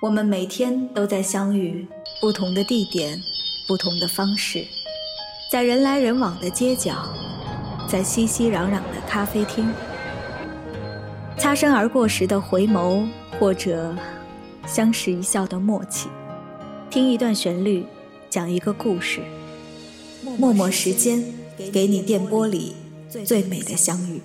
我们每天都在相遇，不同的地点，不同的方式，在人来人往的街角，在熙熙攘攘的咖啡厅，擦身而过时的回眸，或者相视一笑的默契，听一段旋律，讲一个故事，默默时间，给你电波里最美的相遇。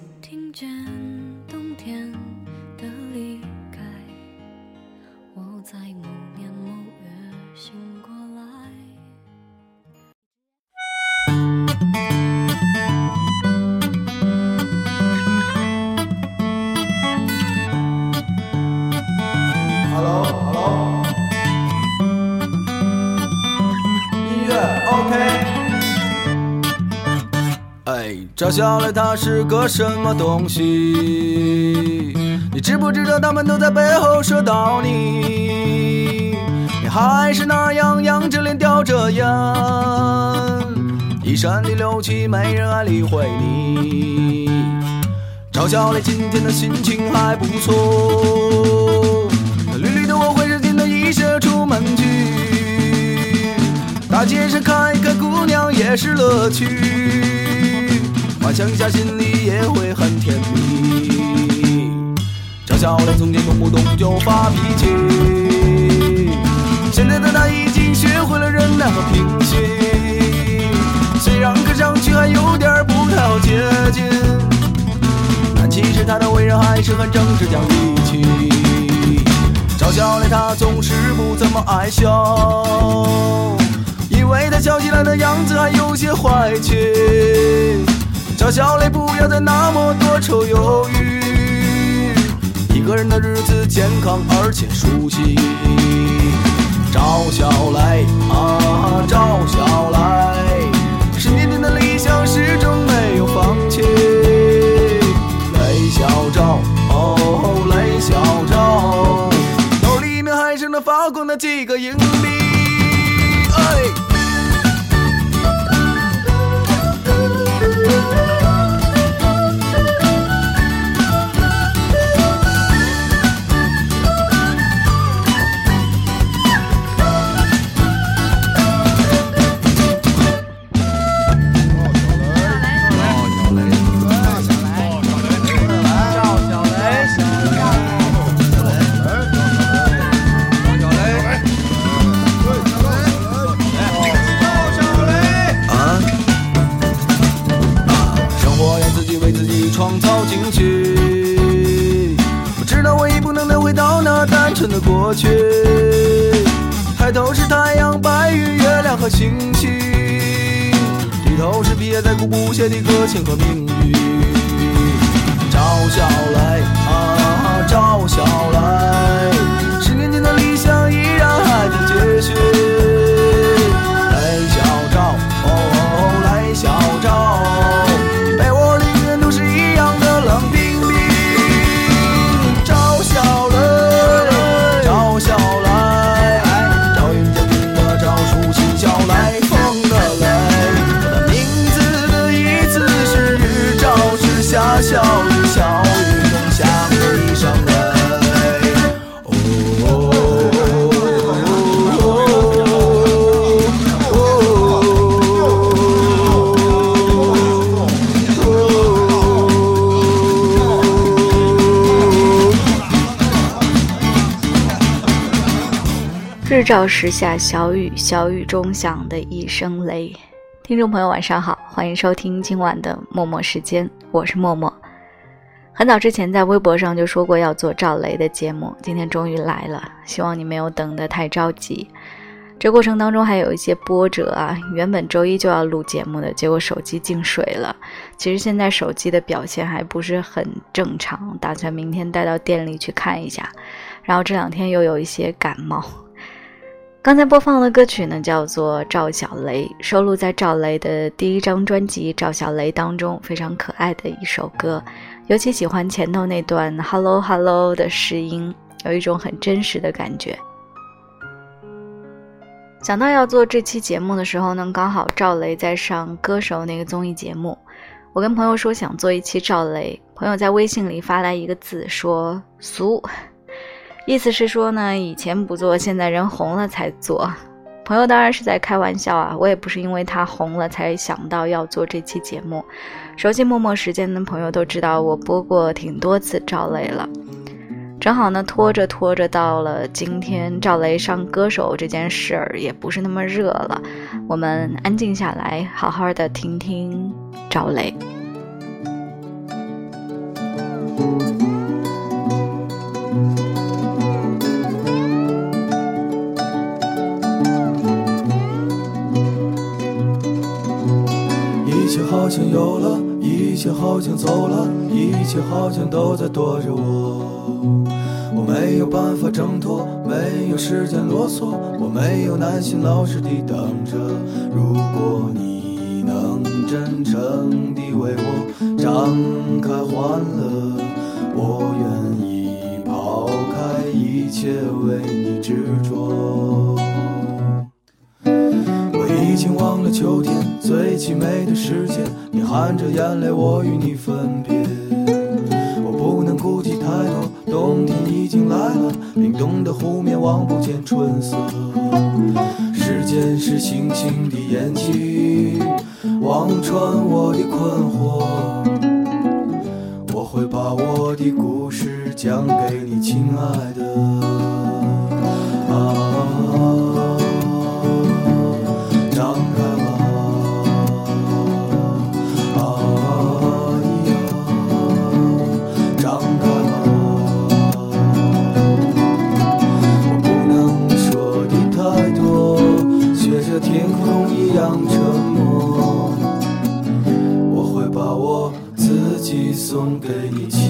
赵小磊他是个什么东西？你知不知道他们都在背后说到你？你还是那样仰着脸叼着烟，一身的六气没人爱理会你。赵小磊今天的心情还不错，绿绿的我浑身劲的一射出门去，大街上看一看姑娘也是乐趣。幻想一下，心里也会很甜蜜。赵小磊从前动不动就发脾气，现在的他已经学会了忍耐和平息。虽然看上去还有点不太好接近，但其实他的为人还是很正直讲义气。赵小磊他总是不怎么爱笑，因为他笑起来的样子还有些坏气。叫小磊不要再那么多愁忧郁，一个人的日子健康而且舒心。赵小磊啊，赵小磊，的过去，抬头是太阳、白云、月亮和星星，低头是撇在孤不懈的搁浅和命运。赵小来啊，赵小来，十年前的理想依然还在继续。日照时下小雨，小雨中响的一声雷。听众朋友，晚上好，欢迎收听今晚的默默时间，我是默默。很早之前在微博上就说过要做赵雷的节目，今天终于来了，希望你没有等得太着急。这过程当中还有一些波折啊，原本周一就要录节目的，结果手机进水了。其实现在手机的表现还不是很正常，打算明天带到店里去看一下。然后这两天又有一些感冒。刚才播放的歌曲呢，叫做《赵小雷》，收录在赵雷的第一张专辑《赵小雷》当中，非常可爱的一首歌。尤其喜欢前头那段 “hello hello” 的试音，有一种很真实的感觉。想到要做这期节目的时候呢，刚好赵雷在上《歌手》那个综艺节目，我跟朋友说想做一期赵雷，朋友在微信里发来一个字说“俗”。意思是说呢，以前不做，现在人红了才做。朋友当然是在开玩笑啊，我也不是因为他红了才想到要做这期节目。熟悉默默时间的朋友都知道，我播过挺多次赵雷了。正好呢，拖着拖着到了今天，赵雷上歌手这件事儿也不是那么热了。我们安静下来，好好的听听赵雷。像有了，一切好像走了，一切好像都在躲着我。我没有办法挣脱，没有时间啰嗦，我没有耐心老实地等着。如果你能真诚地为我张开欢乐，我愿意抛开一切为你执着。凄美的时间，你含着眼泪，我与你分别。我不能顾及太多，冬天已经来了，冰冻的湖面望不见春色。时间是星星的眼睛，望穿我的困惑。我会把我的故事讲给你，亲爱的。啊，送给你，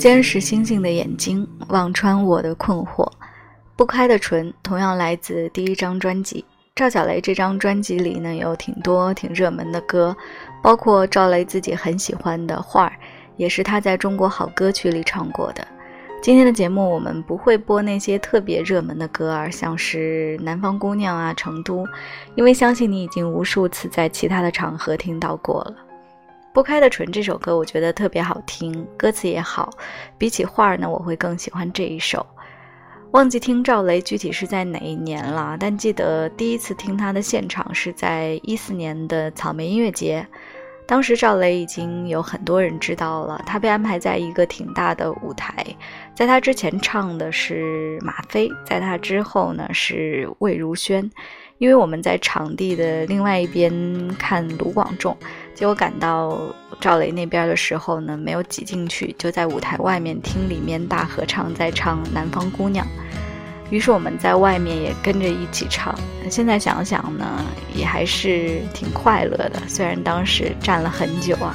坚实星星的眼睛，望穿我的困惑。不开的唇同样来自第一张专辑。赵小雷这张专辑里呢，有挺多挺热门的歌，包括赵雷自己很喜欢的《画儿》，也是他在中国好歌曲里唱过的。今天的节目我们不会播那些特别热门的歌儿，像是《南方姑娘》啊、《成都》，因为相信你已经无数次在其他的场合听到过了。拨开的唇这首歌，我觉得特别好听，歌词也好。比起画儿呢，我会更喜欢这一首。忘记听赵雷具体是在哪一年了，但记得第一次听他的现场是在一四年的草莓音乐节。当时赵雷已经有很多人知道了，他被安排在一个挺大的舞台，在他之前唱的是马飞，在他之后呢是魏如萱。因为我们在场地的另外一边看卢广仲，结果赶到赵雷那边的时候呢，没有挤进去，就在舞台外面听里面大合唱在唱《南方姑娘》。于是我们在外面也跟着一起唱。现在想想呢，也还是挺快乐的，虽然当时站了很久啊。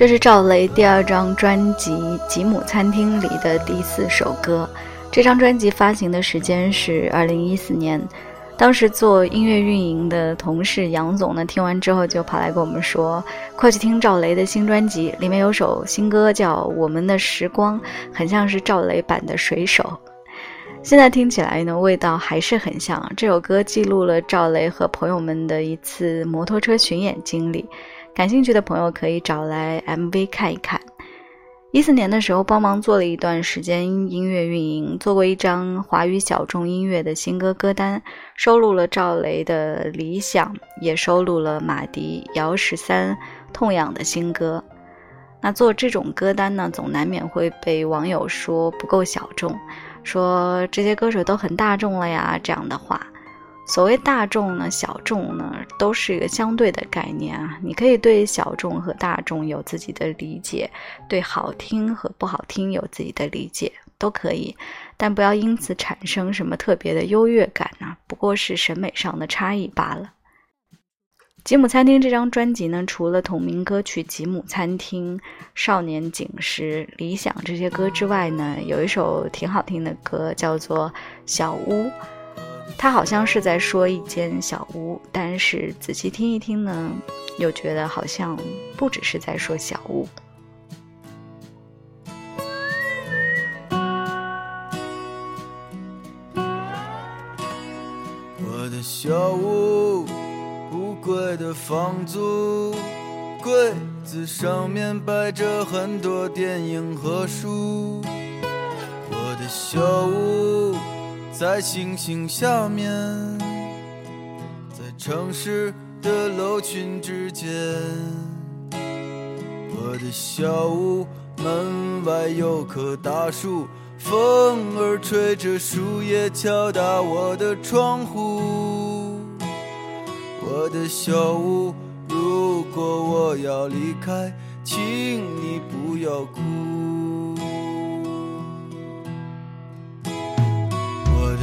这是赵雷第二张专辑《吉姆餐厅》里的第四首歌。这张专辑发行的时间是二零一四年。当时做音乐运营的同事杨总呢，听完之后就跑来跟我们说：“快去听赵雷的新专辑，里面有首新歌叫《我们的时光》，很像是赵雷版的《水手》。”现在听起来呢，味道还是很像。这首歌记录了赵雷和朋友们的一次摩托车巡演经历。感兴趣的朋友可以找来 MV 看一看。一四年的时候，帮忙做了一段时间音乐运营，做过一张华语小众音乐的新歌歌单，收录了赵雷的《理想》，也收录了马迪、姚十三、痛痒的新歌。那做这种歌单呢，总难免会被网友说不够小众，说这些歌手都很大众了呀，这样的话。所谓大众呢，小众呢，都是一个相对的概念啊。你可以对小众和大众有自己的理解，对好听和不好听有自己的理解，都可以，但不要因此产生什么特别的优越感啊，不过是审美上的差异罢了。吉姆餐厅这张专辑呢，除了同名歌曲《吉姆餐厅》、《少年警时》、《理想》这些歌之外呢，有一首挺好听的歌，叫做《小屋》。他好像是在说一间小屋，但是仔细听一听呢，又觉得好像不只是在说小屋。我的小屋，不贵的房租，柜子上面摆着很多电影和书。我的小屋在星星下面，在城市的楼群之间。我的小屋门外有棵大树。风儿吹着树叶，敲打我的窗户。我的小屋，如果我要离开，请你不要哭。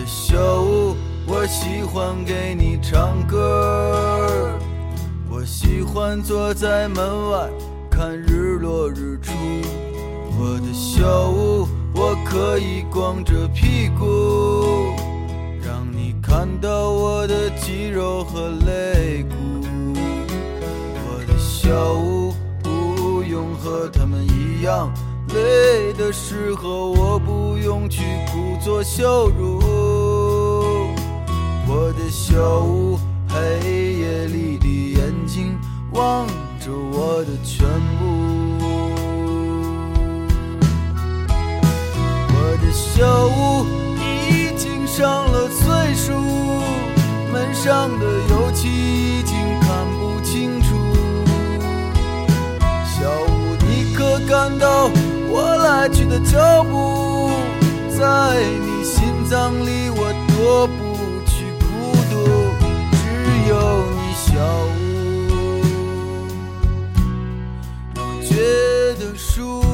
小屋，我喜欢给你唱歌。我喜欢坐在门外看日落日出。我的小屋。我可以光着屁股，让你看到我的肌肉和肋骨。我的小屋不用和他们一样，累的时候我不用去故作羞辱。我的小屋黑夜里的眼睛望着我的全部。我的小屋已经上了岁数，门上的油漆已经看不清楚。小屋，你可感到来去的脚步？在你心脏里，我躲不去孤独。只有你，小屋，我觉得舒服。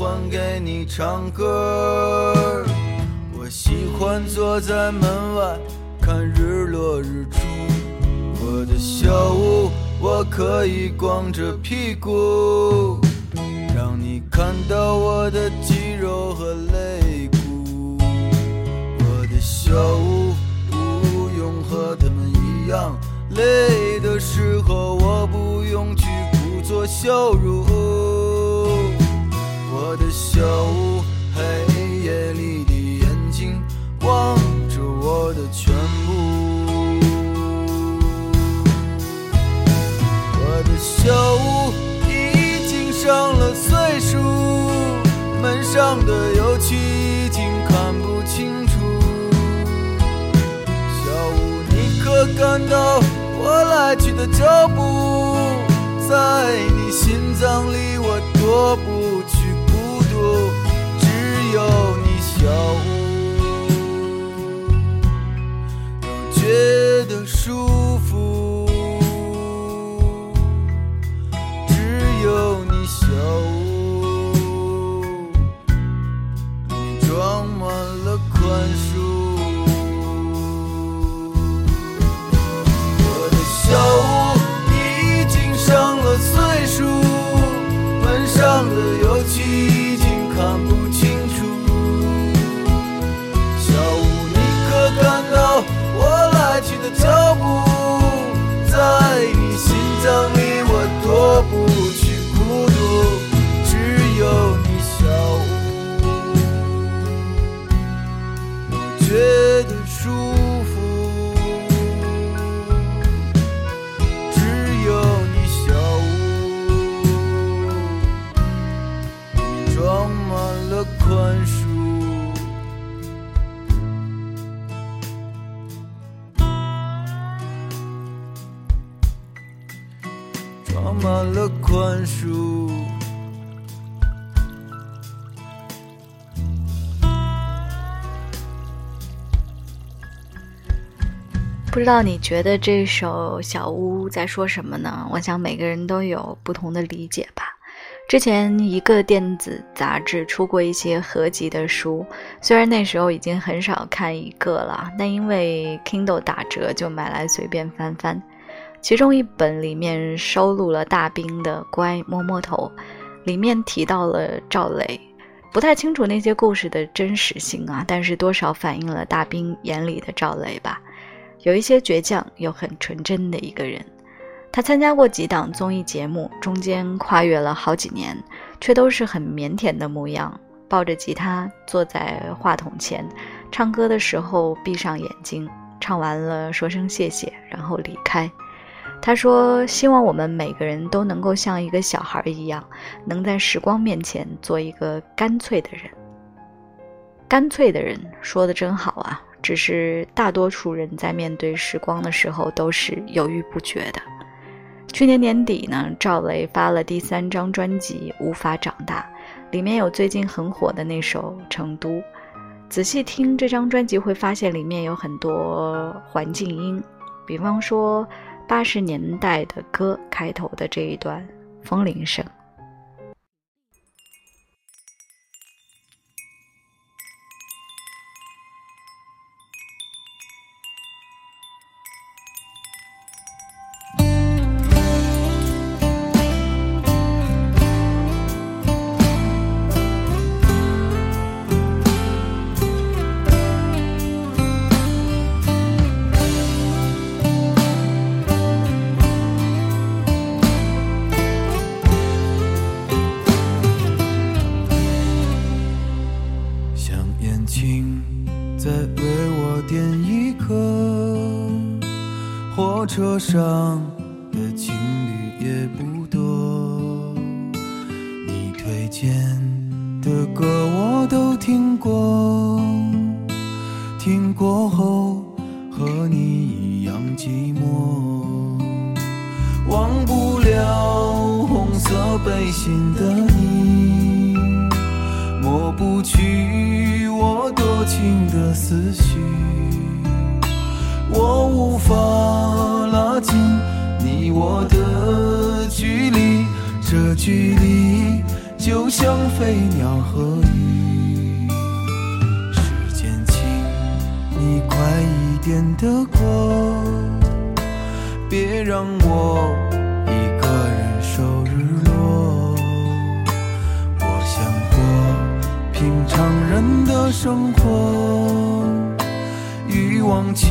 还给你唱歌，我喜欢坐在门外看日落日出。我的小屋，我可以光着屁股，让你看到我的肌肉和肋骨。我的小屋不用和他们一样，累的时候我不用去故作羞辱。小屋，黑夜里的眼睛望着我的全部。我的小屋已经上了岁数，门上的油漆已经看不清楚。小屋，你可感到我来去的脚步？在你心脏里，我多不去。只有你笑，让，觉得舒服。不知道你觉得这首《小屋》在说什么呢？我想每个人都有不同的理解吧。之前一个电子杂志出过一些合集的书，虽然那时候已经很少看一个了，但因为 Kindle 打折就买来随便翻翻。其中一本里面收录了大兵的《乖摸摸头》，里面提到了赵雷，不太清楚那些故事的真实性啊，但是多少反映了大兵眼里的赵雷吧。有一些倔强又很纯真的一个人。他参加过几档综艺节目，中间跨越了好几年，却都是很腼腆的模样，抱着吉他坐在话筒前，唱歌的时候闭上眼睛，唱完了说声谢谢，然后离开。他说：“希望我们每个人都能够像一个小孩一样，能在时光面前做一个干脆的人。干脆的人说的真好啊！只是大多数人在面对时光的时候都是犹豫不决的。”去年年底呢，赵雷发了第三张专辑《无法长大》，里面有最近很火的那首《成都》。仔细听这张专辑，会发现里面有很多环境音，比方说八十年代的歌开头的这一段风铃声。上。近你我的距离，这距离就像飞鸟和鱼。时间，请你快一点的过，别让我一个人守日落。我想过平常人的生活，欲望请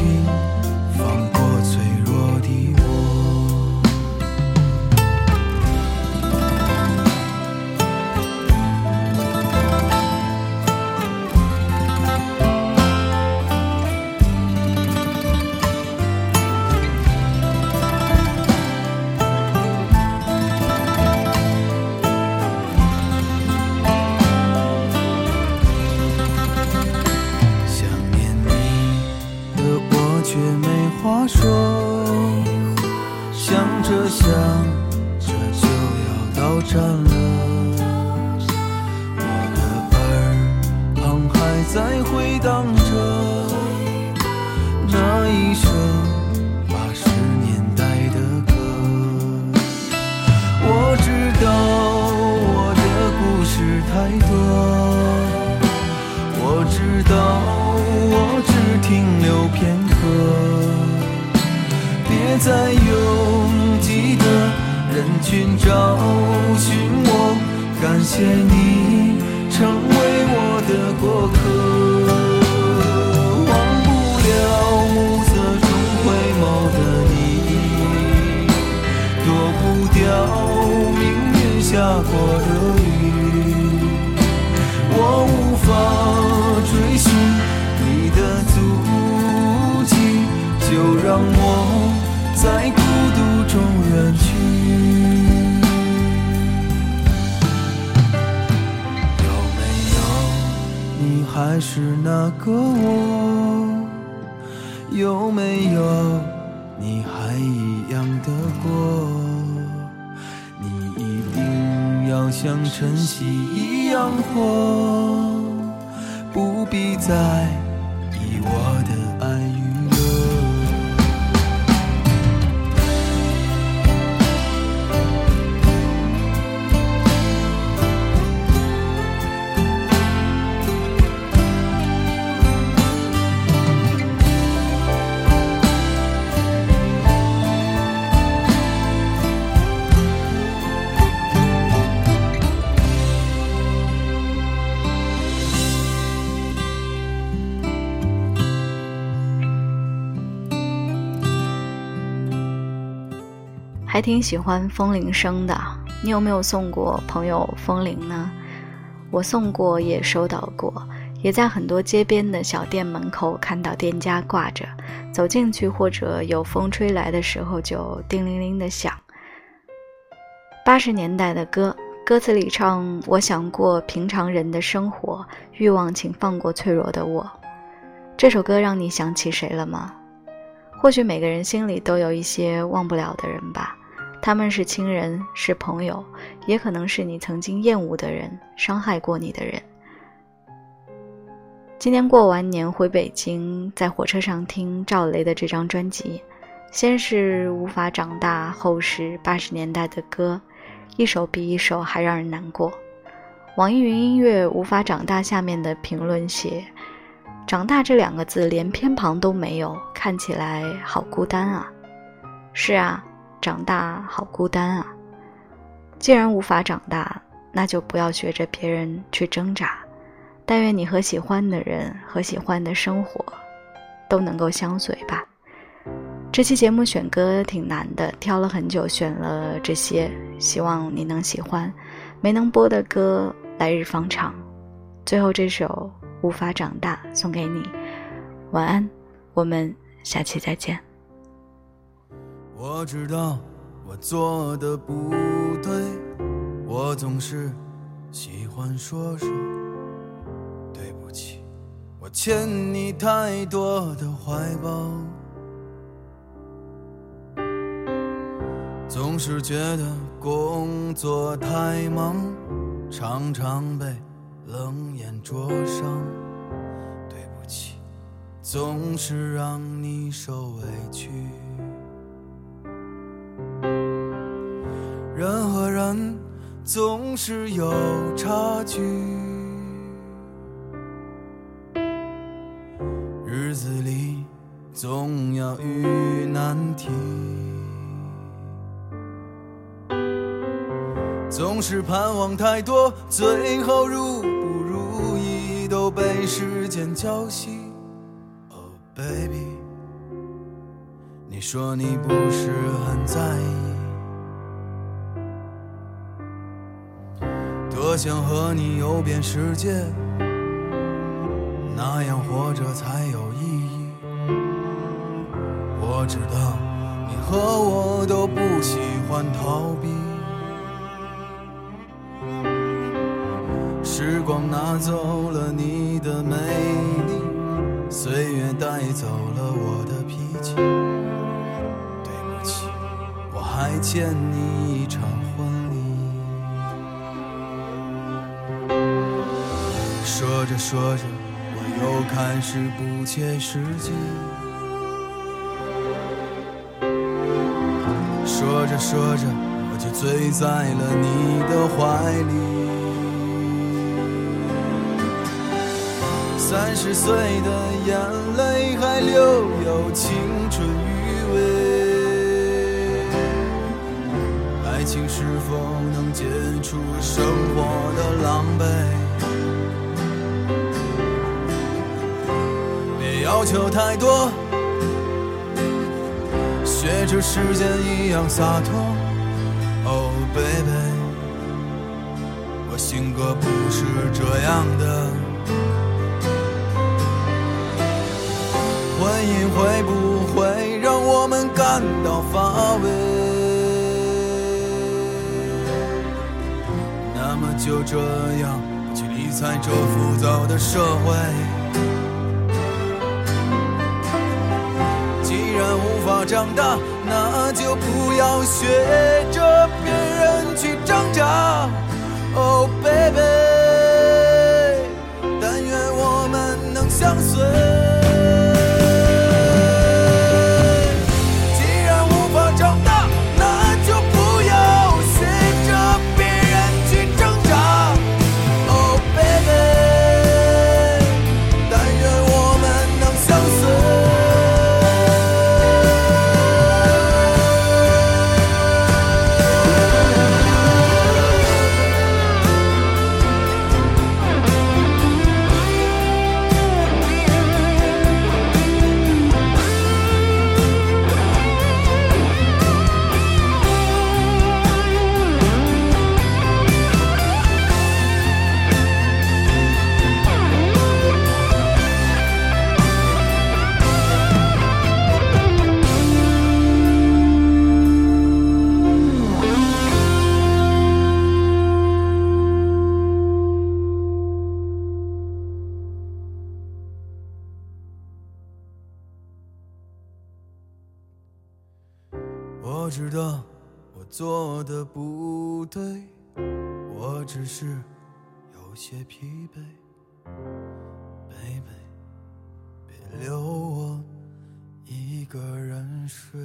话说想着想着就要到站了。我的耳旁还在回荡着那一首八十年代的歌。我知道我的故事太多我知道我只停留片刻。在拥挤的人群找寻我，感谢你成为我的过客。忘不了暮色中回眸的你，躲不掉命运下过的雨。我无法追寻你的足迹，就让我。在孤独中远去，有没有你还是那个我？有没有你还一样的过？你一定要像晨曦一样活，不必再以我的还挺喜欢风铃声的，你有没有送过朋友风铃呢？我送过，也收到过，也在很多街边的小店门口看到店家挂着，走进去或者有风吹来的时候就叮铃铃的响。八十年代的歌，歌词里唱：“我想过平常人的生活，欲望请放过脆弱的我。”这首歌让你想起谁了吗？或许每个人心里都有一些忘不了的人吧。他们是亲人，是朋友，也可能是你曾经厌恶的人，伤害过你的人。今年过完年回北京，在火车上听赵雷的这张专辑，先是无法长大，后是八十年代的歌，一首比一首还让人难过。网易云音乐无法长大下面的评论写：“长大这两个字连偏旁都没有，看起来好孤单啊。”是啊。长大好孤单啊！既然无法长大，那就不要学着别人去挣扎。但愿你和喜欢的人和喜欢的生活都能够相随吧。这期节目选歌挺难的，挑了很久，选了这些，希望你能喜欢。没能播的歌，来日方长。最后这首《无法长大》送给你，晚安，我们下期再见。我知道我做的不对，我总是喜欢说说。对不起，我欠你太多的怀抱，总是觉得工作太忙，常常被冷眼灼伤，对不起，总是让你总是有差距，日子里总要遇难题，总是盼望太多，最后如不如意都被时间浇熄。Oh baby，你说你不是很在意。想和你游遍世界，那样活着才有意义。我知道你和我都不喜欢逃避，时光拿走了你的美丽，岁月带走了我的脾气。对不起，我还欠你一场婚。说着说着，我又开始不切实际。说着说着，我就醉在了你的怀里。三十岁的眼泪还留有青春余味，爱情是否能解除生活的狼狈？要求太多，学着时间一样洒脱。Oh baby，我性格不是这样的。婚姻会不会让我们感到乏味？那么就这样去理睬这浮躁的社会。无法长大那就不要学着别人去挣扎。Oh baby 做的不对，我只是有些疲惫。baby，别留我一个人睡。